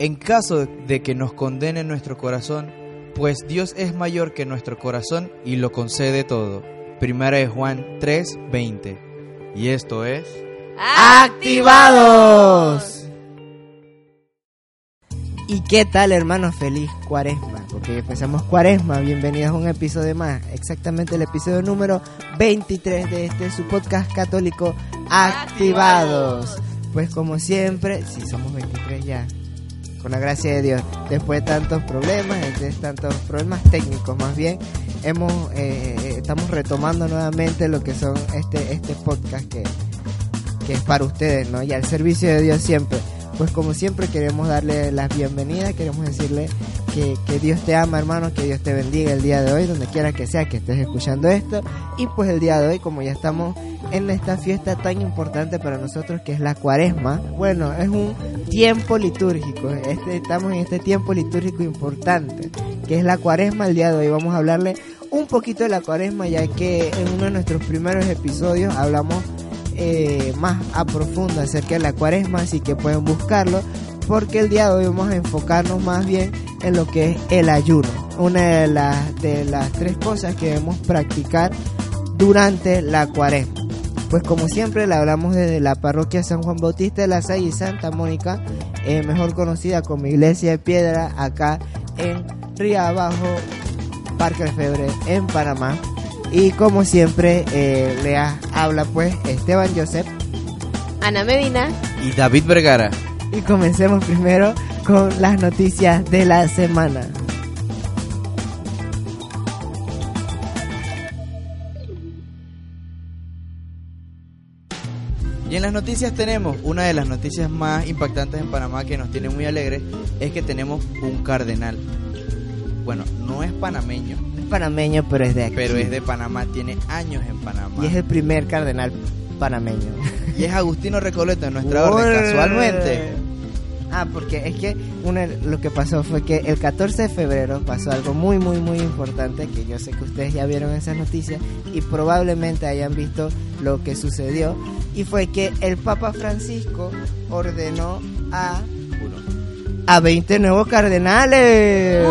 En caso de que nos condene nuestro corazón, pues Dios es mayor que nuestro corazón y lo concede todo. Primera de Juan 3:20. Y esto es ¡Activados! ¿Y qué tal, hermanos? Feliz cuaresma, porque empezamos cuaresma. Bienvenidos a un episodio más, exactamente el episodio número 23 de este su podcast católico Activados. Pues como siempre, si somos 23 ya, con la gracia de Dios, después de tantos problemas, de tantos problemas técnicos más bien, hemos eh, estamos retomando nuevamente lo que son este este podcast que, que es para ustedes, ¿no? Y al servicio de Dios siempre. Pues como siempre queremos darle las bienvenidas, queremos decirle que, Dios te ama hermano, que Dios te bendiga el día de hoy, donde quiera que sea que estés escuchando esto. Y pues el día de hoy, como ya estamos en esta fiesta tan importante para nosotros que es la cuaresma, bueno, es un tiempo litúrgico, este, estamos en este tiempo litúrgico importante, que es la cuaresma. El día de hoy vamos a hablarle un poquito de la cuaresma, ya que en uno de nuestros primeros episodios hablamos eh, más a profundo acerca de la cuaresma, así que pueden buscarlo, porque el día de hoy vamos a enfocarnos más bien en lo que es el ayuno, una de las, de las tres cosas que debemos practicar durante la cuaresma. Pues como siempre le hablamos desde la parroquia San Juan Bautista de la Salle y Santa Mónica, eh, mejor conocida como Iglesia de Piedra, acá en Río Abajo, Parque de Febre, en Panamá. Y como siempre, eh, le habla pues Esteban Joseph, Ana Medina y David Vergara. Y comencemos primero con las noticias de la semana. Y en las noticias tenemos, una de las noticias más impactantes en Panamá que nos tiene muy alegres, es que tenemos un cardenal. Bueno, no es panameño, panameño, pero es de aquí. Pero es de Panamá, tiene años en Panamá. Y es el primer cardenal panameño. Y es Agustino Recoleto en nuestra orden, casualmente. Ah, porque es que una, lo que pasó fue que el 14 de febrero pasó algo muy, muy, muy importante, que yo sé que ustedes ya vieron esas noticias y probablemente hayan visto lo que sucedió, y fue que el Papa Francisco ordenó a, a 20 nuevos cardenales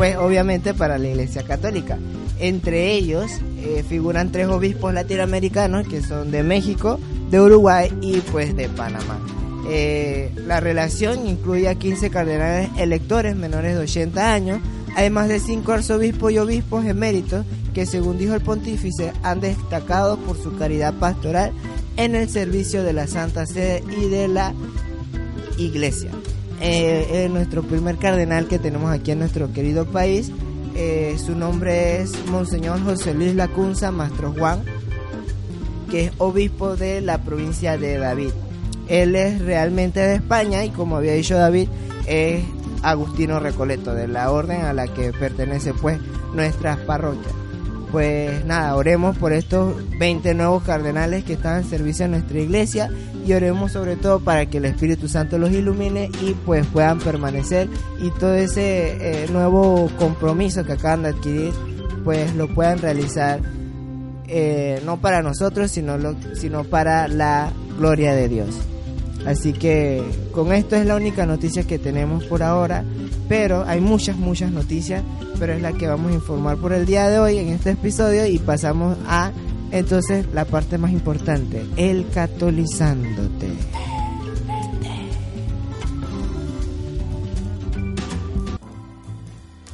pues obviamente para la Iglesia Católica. Entre ellos eh, figuran tres obispos latinoamericanos que son de México, de Uruguay y pues de Panamá. Eh, la relación incluye a 15 cardenales electores menores de 80 años, además de 5 arzobispos y obispos eméritos que según dijo el pontífice han destacado por su caridad pastoral en el servicio de la Santa Sede y de la Iglesia eh, nuestro primer cardenal que tenemos aquí en nuestro querido país. Eh, su nombre es Monseñor José Luis Lacunza Mastro Juan, que es obispo de la provincia de David. Él es realmente de España y como había dicho David, es Agustino Recoleto, de la orden a la que pertenece pues nuestras parroquias. Pues nada, oremos por estos 20 nuevos cardenales que están en servicio en nuestra iglesia y oremos sobre todo para que el Espíritu Santo los ilumine y pues puedan permanecer y todo ese eh, nuevo compromiso que acaban de adquirir pues lo puedan realizar eh, no para nosotros sino, sino para la gloria de Dios. Así que con esto es la única noticia que tenemos por ahora, pero hay muchas, muchas noticias, pero es la que vamos a informar por el día de hoy en este episodio y pasamos a entonces la parte más importante, el catolizándote.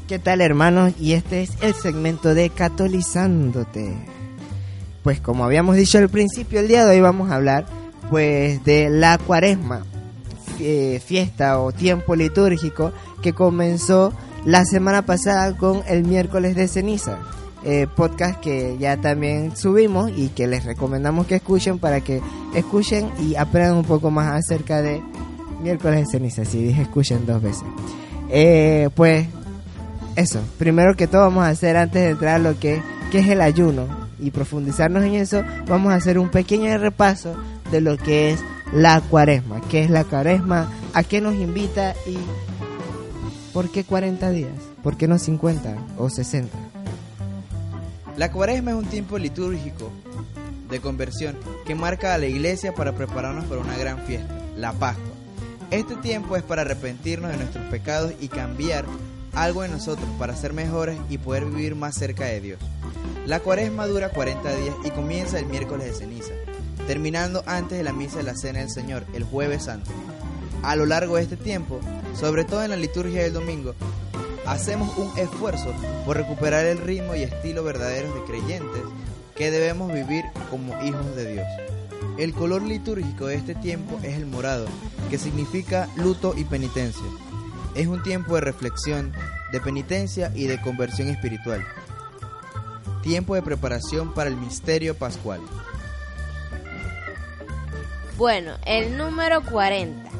¿Qué tal hermanos? Y este es el segmento de catolizándote. Pues como habíamos dicho al principio, el día de hoy vamos a hablar pues de la cuaresma, eh, fiesta o tiempo litúrgico que comenzó la semana pasada con el miércoles de ceniza. Eh, podcast que ya también subimos y que les recomendamos que escuchen para que escuchen y aprendan un poco más acerca de Miércoles de ceniza, sí, dije escuchen dos veces. Eh, pues eso, primero que todo vamos a hacer antes de entrar a lo que, que es el ayuno y profundizarnos en eso, vamos a hacer un pequeño repaso de lo que es la cuaresma, qué es la cuaresma, a qué nos invita y por qué 40 días, por qué no 50 o 60. La cuaresma es un tiempo litúrgico de conversión que marca a la iglesia para prepararnos para una gran fiesta, la Pascua. Este tiempo es para arrepentirnos de nuestros pecados y cambiar algo en nosotros para ser mejores y poder vivir más cerca de Dios. La cuaresma dura 40 días y comienza el miércoles de ceniza, terminando antes de la misa de la Cena del Señor, el jueves santo. A lo largo de este tiempo, sobre todo en la liturgia del domingo, hacemos un esfuerzo por recuperar el ritmo y estilo verdaderos de creyentes que debemos vivir como hijos de Dios. El color litúrgico de este tiempo es el morado, que significa luto y penitencia. Es un tiempo de reflexión, de penitencia y de conversión espiritual. Tiempo de preparación para el misterio pascual. Bueno, el número 40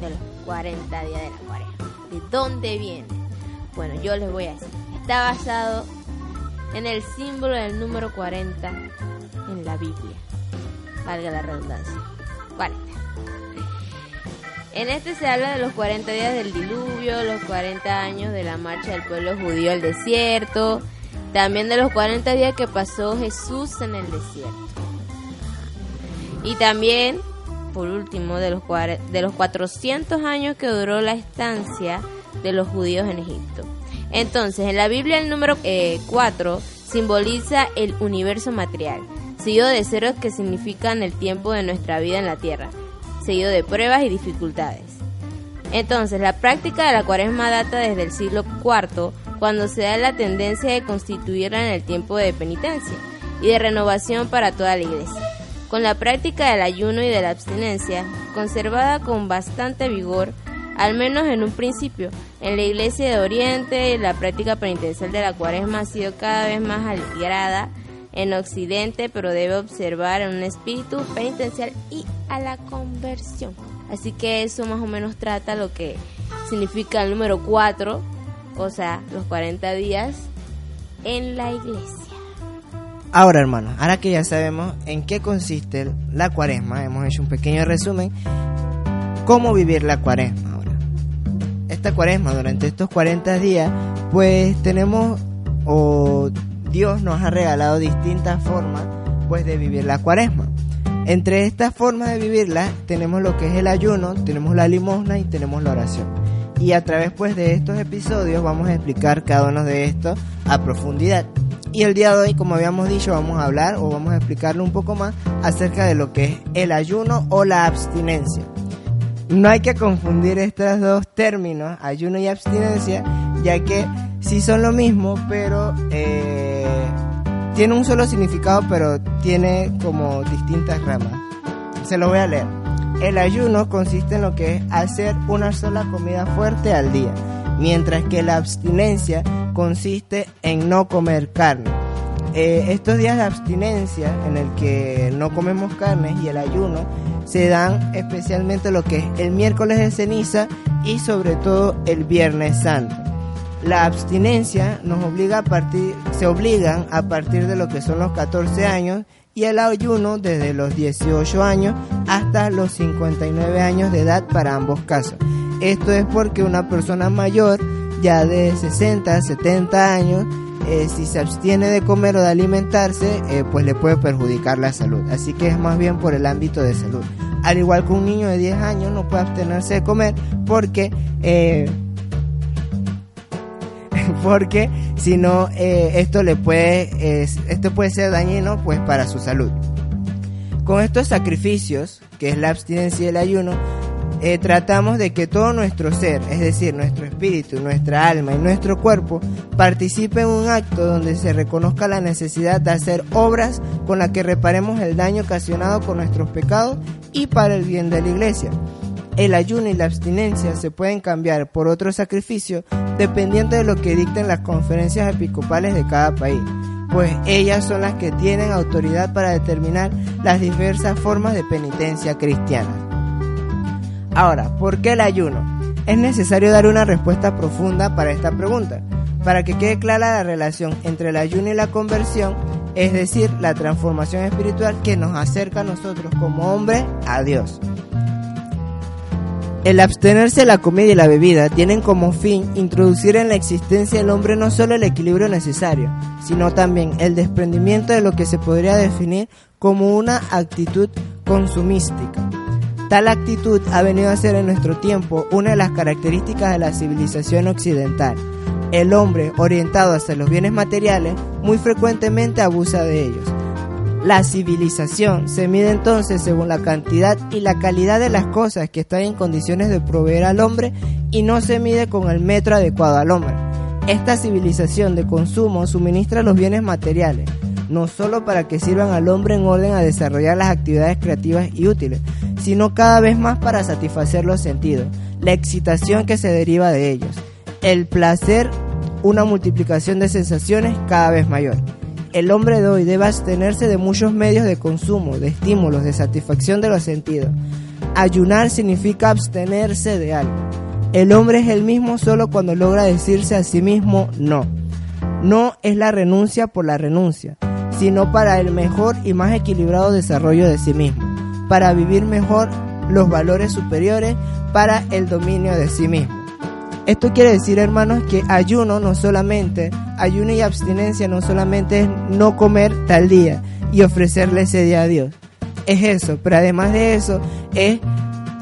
de los 40 días de la cuaresma. ¿De dónde viene? Bueno, yo les voy a decir. Está basado en el símbolo del número 40 en la Biblia. Valga la redundancia. 40. En este se habla de los 40 días del diluvio, los 40 años de la marcha del pueblo judío al desierto, también de los 40 días que pasó Jesús en el desierto. Y también, por último, de los, de los 400 años que duró la estancia de los judíos en Egipto. Entonces, en la Biblia el número 4 eh, simboliza el universo material, seguido de ceros que significan el tiempo de nuestra vida en la tierra, seguido de pruebas y dificultades. Entonces, la práctica de la cuaresma data desde el siglo IV, cuando se da la tendencia de constituirla en el tiempo de penitencia y de renovación para toda la iglesia. Con la práctica del ayuno y de la abstinencia, conservada con bastante vigor, al menos en un principio, en la iglesia de Oriente la práctica penitencial de la cuaresma ha sido cada vez más aligerada en Occidente, pero debe observar un espíritu penitencial y a la conversión. Así que eso más o menos trata lo que significa el número 4, o sea, los 40 días en la iglesia. Ahora, hermanos, ahora que ya sabemos en qué consiste la cuaresma, hemos hecho un pequeño resumen, cómo vivir la cuaresma esta cuaresma, durante estos 40 días, pues tenemos o Dios nos ha regalado distintas formas pues de vivir la cuaresma. Entre estas formas de vivirla tenemos lo que es el ayuno, tenemos la limosna y tenemos la oración. Y a través pues de estos episodios vamos a explicar cada uno de estos a profundidad. Y el día de hoy, como habíamos dicho, vamos a hablar o vamos a explicarle un poco más acerca de lo que es el ayuno o la abstinencia. No hay que confundir estos dos términos, ayuno y abstinencia, ya que sí son lo mismo, pero eh, tiene un solo significado, pero tiene como distintas ramas. Se lo voy a leer. El ayuno consiste en lo que es hacer una sola comida fuerte al día, mientras que la abstinencia consiste en no comer carne. Eh, estos días de abstinencia en el que no comemos carne y el ayuno se dan especialmente lo que es el miércoles de ceniza y sobre todo el viernes santo. La abstinencia nos obliga a partir, se obligan a partir de lo que son los 14 años y el ayuno desde los 18 años hasta los 59 años de edad para ambos casos. Esto es porque una persona mayor ya de 60, 70 años eh, si se abstiene de comer o de alimentarse, eh, pues le puede perjudicar la salud. Así que es más bien por el ámbito de salud. Al igual que un niño de 10 años no puede abstenerse de comer porque... Eh, porque si no esto le puede esto puede ser dañino pues para su salud con estos sacrificios que es la abstinencia y el ayuno eh, tratamos de que todo nuestro ser, es decir, nuestro espíritu, nuestra alma y nuestro cuerpo, participe en un acto donde se reconozca la necesidad de hacer obras con las que reparemos el daño ocasionado con nuestros pecados y para el bien de la iglesia. El ayuno y la abstinencia se pueden cambiar por otro sacrificio dependiendo de lo que dicten las conferencias episcopales de cada país, pues ellas son las que tienen autoridad para determinar las diversas formas de penitencia cristiana. Ahora, ¿por qué el ayuno? Es necesario dar una respuesta profunda para esta pregunta, para que quede clara la relación entre el ayuno y la conversión, es decir, la transformación espiritual que nos acerca a nosotros como hombre a Dios. El abstenerse de la comida y la bebida tienen como fin introducir en la existencia del hombre no solo el equilibrio necesario, sino también el desprendimiento de lo que se podría definir como una actitud consumística. Tal actitud ha venido a ser en nuestro tiempo una de las características de la civilización occidental. El hombre, orientado hacia los bienes materiales, muy frecuentemente abusa de ellos la civilización se mide entonces según la cantidad y la calidad de las cosas que están en condiciones de proveer al hombre y no se mide con el metro adecuado al hombre. Esta civilización de consumo suministra los bienes materiales, no solo para que sirvan al hombre en orden a desarrollar las actividades creativas y útiles, sino cada vez más para satisfacer los sentidos, la excitación que se deriva de ellos, el placer, una multiplicación de sensaciones cada vez mayor el hombre de hoy debe abstenerse de muchos medios de consumo, de estímulos, de satisfacción de los sentidos. Ayunar significa abstenerse de algo. El hombre es el mismo solo cuando logra decirse a sí mismo no. No es la renuncia por la renuncia, sino para el mejor y más equilibrado desarrollo de sí mismo, para vivir mejor los valores superiores, para el dominio de sí mismo. Esto quiere decir, hermanos, que ayuno no solamente, ayuno y abstinencia no solamente es no comer tal día y ofrecerle ese día a Dios. Es eso, pero además de eso es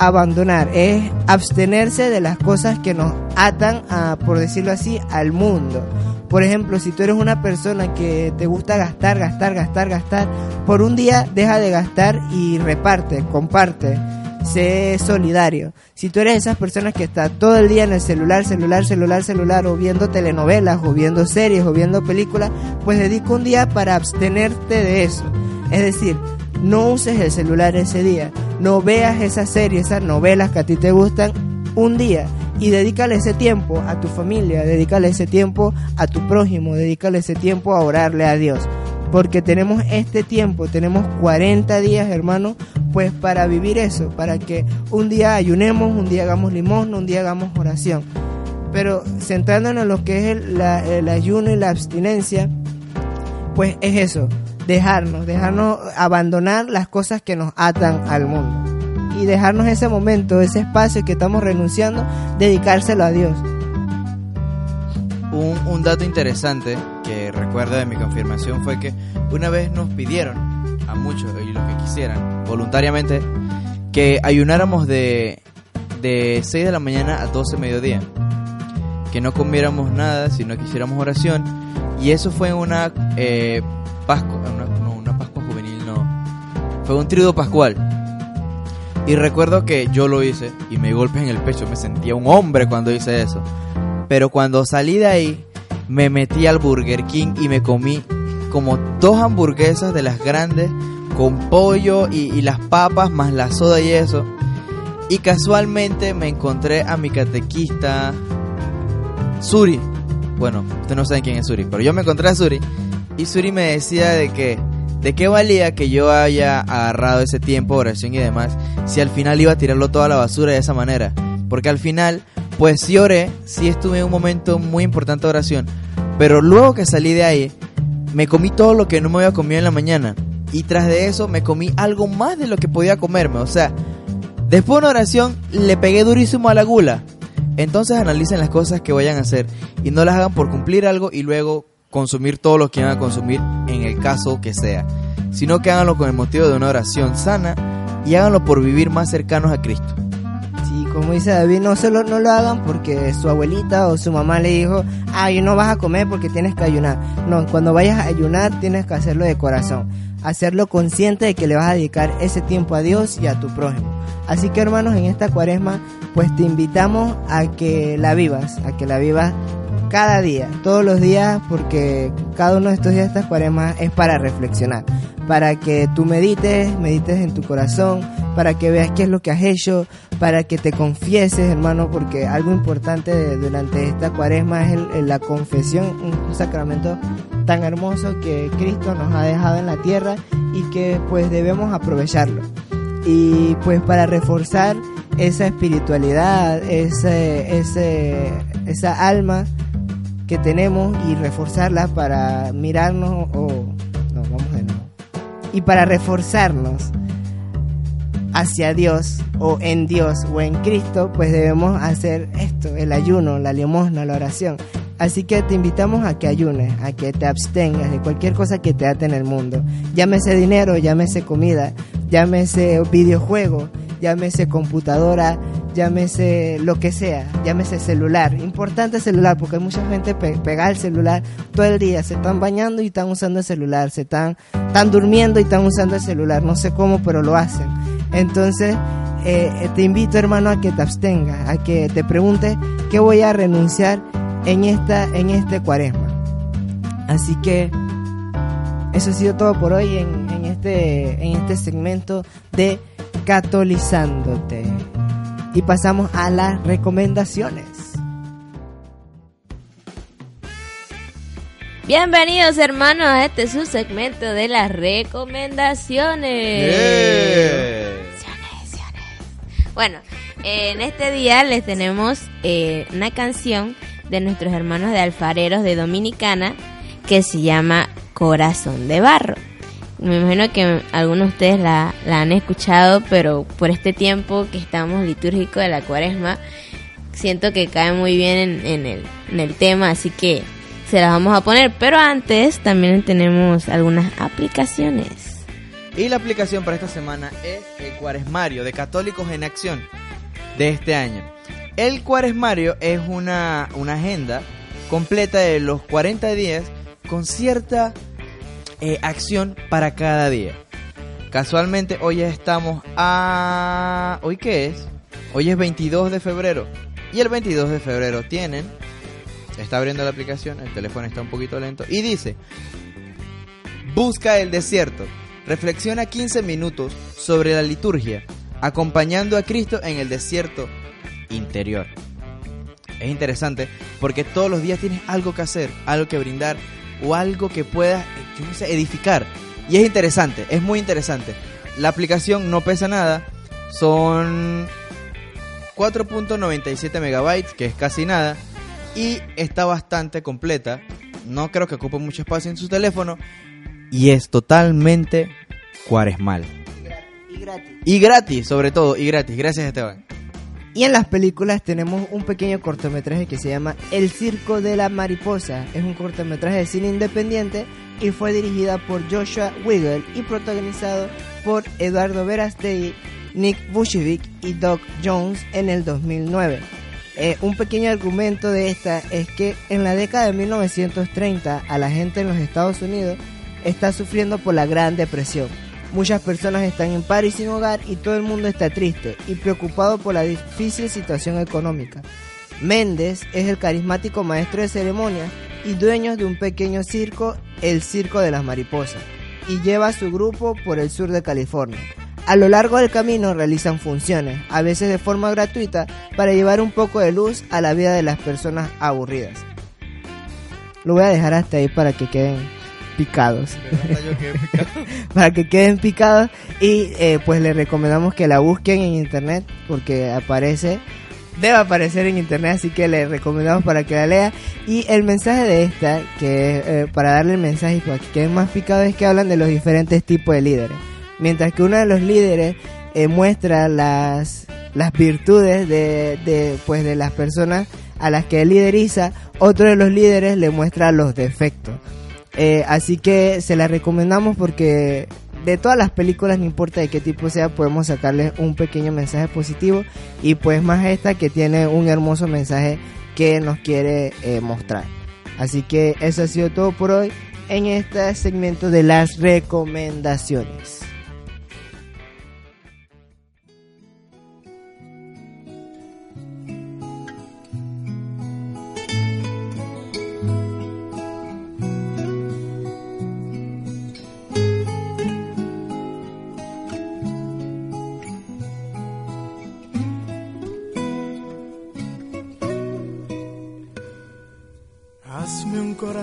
abandonar, es abstenerse de las cosas que nos atan, a, por decirlo así, al mundo. Por ejemplo, si tú eres una persona que te gusta gastar, gastar, gastar, gastar, por un día deja de gastar y reparte, comparte sé solidario. Si tú eres esas personas que está todo el día en el celular, celular, celular, celular, o viendo telenovelas, o viendo series, o viendo películas, pues dedica un día para abstenerte de eso. Es decir, no uses el celular ese día, no veas esas series, esas novelas que a ti te gustan un día y dedícale ese tiempo a tu familia, dedícale ese tiempo a tu prójimo, dedícale ese tiempo a orarle a Dios. Porque tenemos este tiempo, tenemos 40 días, hermano, pues para vivir eso, para que un día ayunemos, un día hagamos limosna, un día hagamos oración. Pero centrándonos en lo que es el, ayuno y la abstinencia, pues es eso, dejarnos, dejarnos abandonar las cosas que nos atan al mundo. Y dejarnos ese momento, ese espacio que estamos renunciando, dedicárselo a Dios. Un, un dato interesante que recuerdo de mi confirmación fue que una vez nos pidieron a muchos y los que quisieran, voluntariamente, que ayunáramos de, de 6 de la mañana a 12 de mediodía. Que no comiéramos nada, si no quisiéramos oración. Y eso fue una eh, Pascua, una, no, una Pascua juvenil, no. Fue un tríodo pascual. Y recuerdo que yo lo hice y me golpe en el pecho, me sentía un hombre cuando hice eso. Pero cuando salí de ahí, me metí al Burger King y me comí como dos hamburguesas de las grandes con pollo y, las papas más la soda y eso. Y casualmente me encontré a mi catequista Suri. Bueno, ustedes no saben quién es Suri, pero yo me encontré a Suri y Suri me decía de que de qué valía que yo haya agarrado ese tiempo, oración y demás, si al final iba a tirarlo toda a la basura de esa manera. Porque al final, pues sí oré, sí estuve en un momento muy importante de oración, pero luego que salí de ahí, me comí todo lo que no me había comido en la mañana. Y tras de eso me comí algo más de lo que podía comerme. O sea, después de una oración le pegué durísimo a la gula. Entonces analicen las cosas que vayan a hacer y no las hagan por cumplir algo y luego consumir todo lo que van a consumir en el caso que sea. Sino que háganlo con el motivo de una oración sana y háganlo por vivir más cercanos a Cristo como dice David, no solo no lo hagan porque su abuelita o su mamá le dijo, ay, no vas a comer porque tienes que ayunar. No, cuando vayas a ayunar tienes que hacerlo de corazón, hacerlo consciente de que le vas a dedicar ese tiempo a Dios y a tu prójimo. Así que hermanos, en esta cuaresma, pues te invitamos a que la vivas, a que la vivas cada día, todos los días, porque cada uno de estos días de estas cuaresmas es para reflexionar, para que tú medites, medites en tu corazón, para que veas qué es lo que has hecho, para que te confieses, hermano, porque algo importante durante esta cuaresma es la confesión, un sacramento tan hermoso que Cristo nos ha dejado en la tierra y que pues debemos aprovecharlo. Y pues para reforzar esa espiritualidad, ese, ese, esa alma que tenemos y reforzarla para mirarnos o... No, vamos de nuevo. Y para reforzarnos hacia Dios o en Dios o en Cristo, pues debemos hacer esto, el ayuno, la limosna, la oración. Así que te invitamos a que ayunes, a que te abstengas de cualquier cosa que te ate en el mundo. Llámese dinero, llámese comida, llámese videojuego, llámese computadora, llámese lo que sea, llámese celular. Importante celular, porque hay mucha gente pegada al celular todo el día. Se están bañando y están usando el celular, se están, están durmiendo y están usando el celular. No sé cómo, pero lo hacen. Entonces, eh, te invito, hermano, a que te abstengas, a que te preguntes qué voy a renunciar en, esta, en este cuaresma. Así que eso ha sido todo por hoy en, este, en este segmento de Catolizándote. Y pasamos a las recomendaciones. Bienvenidos hermanos a este subsegmento de las recomendaciones. Bueno, en este día les tenemos eh, una canción de nuestros hermanos de alfareros de Dominicana que se llama Corazón de Barro. Me imagino que algunos de ustedes la, han escuchado, pero por este tiempo que estamos litúrgico de la cuaresma, siento que cae muy bien en, el, en el tema, así que se las vamos a poner. Pero antes también tenemos algunas aplicaciones. Y la aplicación para esta semana es el Cuaresmario de Católicos en Acción de este año. El cuaresmario es una, agenda completa de los 40 días con cierta eh, acción para cada día. Casualmente hoy estamos a... ¿Hoy qué es? Hoy es 22 de febrero. Y el 22 de febrero tienen... Está abriendo la aplicación, el teléfono está un poquito lento. Y dice... Busca el desierto. Reflexiona 15 minutos sobre la liturgia, acompañando a Cristo en el desierto interior. Es interesante porque todos los días tienes algo que hacer, algo que brindar o algo que puedas, edificar. Y es interesante, es muy interesante. La aplicación no pesa nada, son 4.97 megabytes, que es casi nada, y está bastante completa. No creo que ocupe mucho espacio en su teléfono y es totalmente cuaresmal. Y gratis. Y gratis, sobre todo, y gratis. Gracias, Esteban. Y en las películas tenemos un pequeño cortometraje que se llama El Circo de la Mariposa. Es un cortometraje de cine independiente y fue dirigida por Joshua Wiggle y protagonizado por Eduardo Verastegi, Nick Vucevic y Doc Jones en el 2009. Eh, un pequeño argumento de esta es que en la década de 1930 a la gente en los Estados Unidos está sufriendo por la Gran Depresión Muchas personas están en paro y sin hogar y todo el mundo está triste y preocupado por la difícil situación económica. Méndez es el carismático maestro de ceremonia y dueño de un pequeño circo, el Circo de las Mariposas, y lleva a su grupo por el sur de California. A lo largo del camino realizan funciones, a veces de forma gratuita, para llevar un poco de luz a la vida de las personas aburridas. Lo voy a dejar hasta ahí para que queden picados. para que queden picados. Y eh, pues les recomendamos que la busquen en internet porque aparece, debe aparecer en internet, así que les recomendamos para que la lea. Y el mensaje de esta, que eh, para darle el mensaje para que queden más picados, es que hablan de los diferentes tipos de líderes. Mientras que uno de los líderes eh, muestra las, las virtudes de, de, pues, de las personas a las que lideriza, otro de los líderes le muestra los defectos. Eh, así que se la recomendamos porque de todas las películas, no importa de qué tipo sea, podemos sacarles un pequeño mensaje positivo y pues más esta que tiene un hermoso mensaje que nos quiere eh, mostrar. Así que eso ha sido todo por hoy en este segmento de las recomendaciones.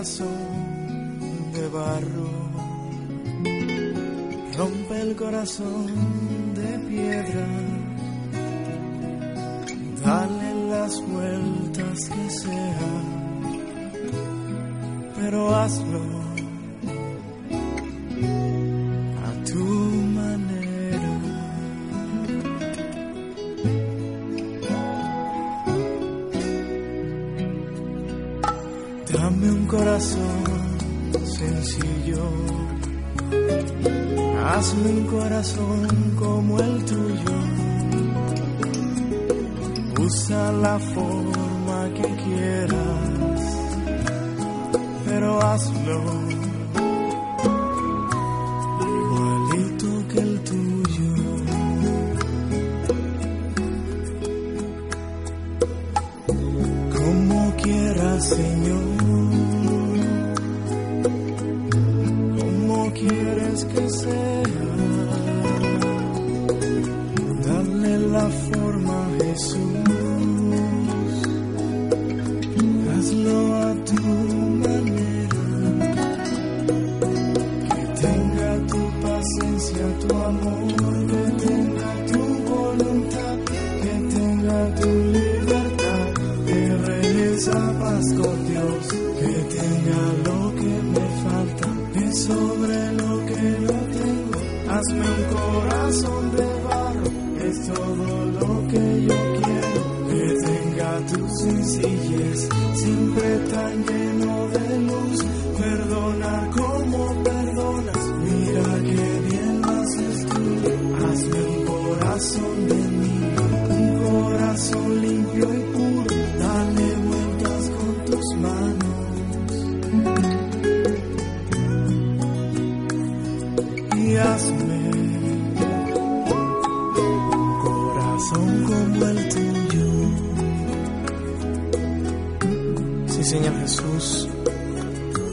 Corazón de barro, rompe el corazón de piedra, como el tuyo. Usa la forma que quieras, pero hazlo esa paz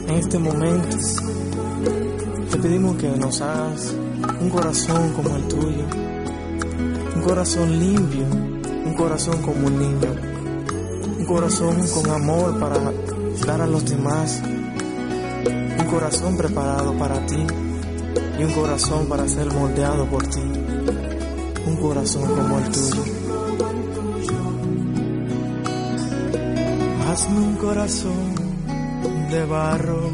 En este momento te pedimos que nos hagas un corazón como el tuyo, un corazón limpio, un corazón como un niño, un corazón con amor para dar a los demás, un corazón preparado para ti y un corazón para ser moldeado por ti, un corazón como el tuyo. Hazme un corazón de barro,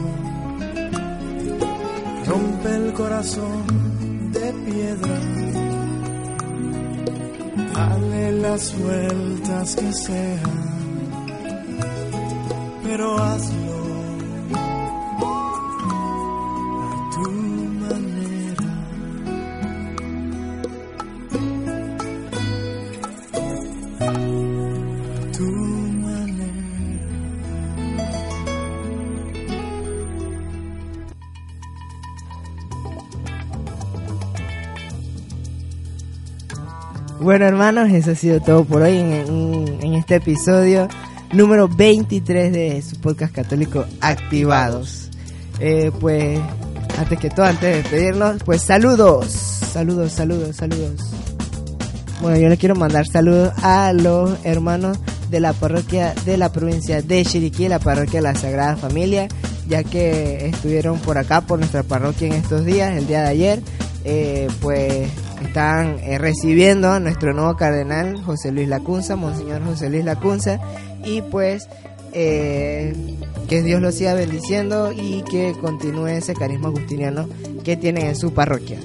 rompe el corazón de piedra, dale las vueltas que sean, pero hazlo Bueno, hermanos, eso ha sido todo por hoy en, este episodio número 23 de su podcast católico Activados. Eh, pues, antes que todo, antes de despedirnos, pues saludos, saludos, saludos, saludos. Bueno, yo le quiero mandar saludos a los hermanos de la parroquia de la provincia de Chiriquí, la parroquia de la Sagrada Familia, ya que estuvieron por acá, por nuestra parroquia en estos días, el día de ayer, eh, pues están eh, recibiendo a nuestro nuevo cardenal, José Luis Lacunza, Monseñor José Luis Lacunza, y pues eh, que Dios los siga bendiciendo y que continúe ese carisma agustiniano que tienen en su parroquia.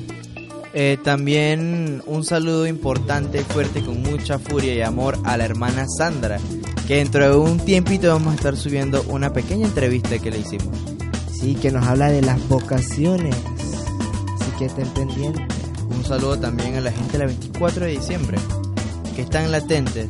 Eh, también un saludo importante, fuerte, con mucha furia y amor a la hermana Sandra, que dentro de un tiempito vamos a estar subiendo una pequeña entrevista que le hicimos. Sí, que nos habla de las vocaciones. Así que estén pendientes. Saludo también a la gente del 24 de diciembre, que están latentes.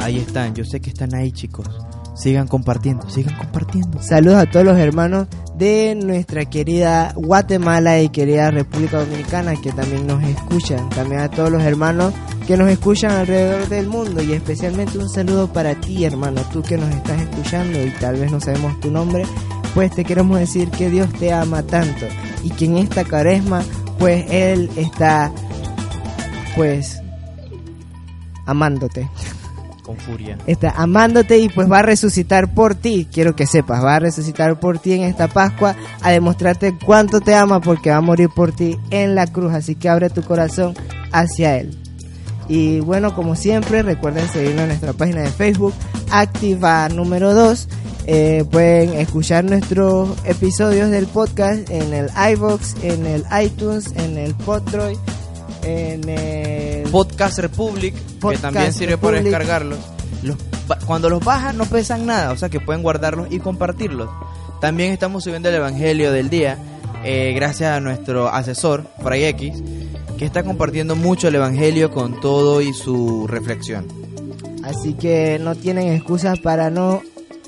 Ahí están, yo sé que están ahí chicos. Sigan compartiendo, sigan compartiendo. Saludos a todos los hermanos de nuestra querida Guatemala y querida República Dominicana que también nos escuchan. También a todos los hermanos que nos escuchan alrededor del mundo y especialmente un saludo para ti hermano, tú que nos estás escuchando y tal vez no sabemos tu nombre, pues te queremos decir que Dios te ama tanto y que en esta cuaresma pues Él está pues amándote Con furia. está amándote y pues va a resucitar por ti. Quiero que sepas, va a resucitar por ti en esta Pascua a demostrarte cuánto te ama porque va a morir por ti en la cruz. Así que abre tu corazón hacia Él. Y bueno, como siempre, recuerden seguirnos en nuestra página de Facebook, Activa número 2. Eh, pueden escuchar nuestros episodios del podcast en el iBox, en el iTunes, en el Podroid, en el Podcast Republic, que Podcast también sirve para descargarlos. Los cuando los bajan no pesan nada, o sea que pueden guardarlos y compartirlos. También estamos subiendo el Evangelio del día, eh, gracias a nuestro asesor, Fray X, que está compartiendo mucho el Evangelio con todo y su reflexión. Así que no tienen excusas para no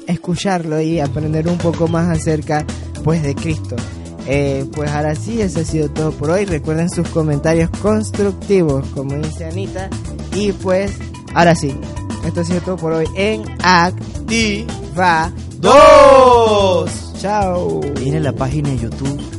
escucharlo y aprender un poco más acerca pues de Cristo. Eh, pues ahora sí, eso ha sido todo por hoy. Recuerden sus comentarios constructivos, como dice Anita. Y pues, ahora sí, esto ha sido todo por hoy en Activa ¡Dos! Chao. Miren la página de YouTube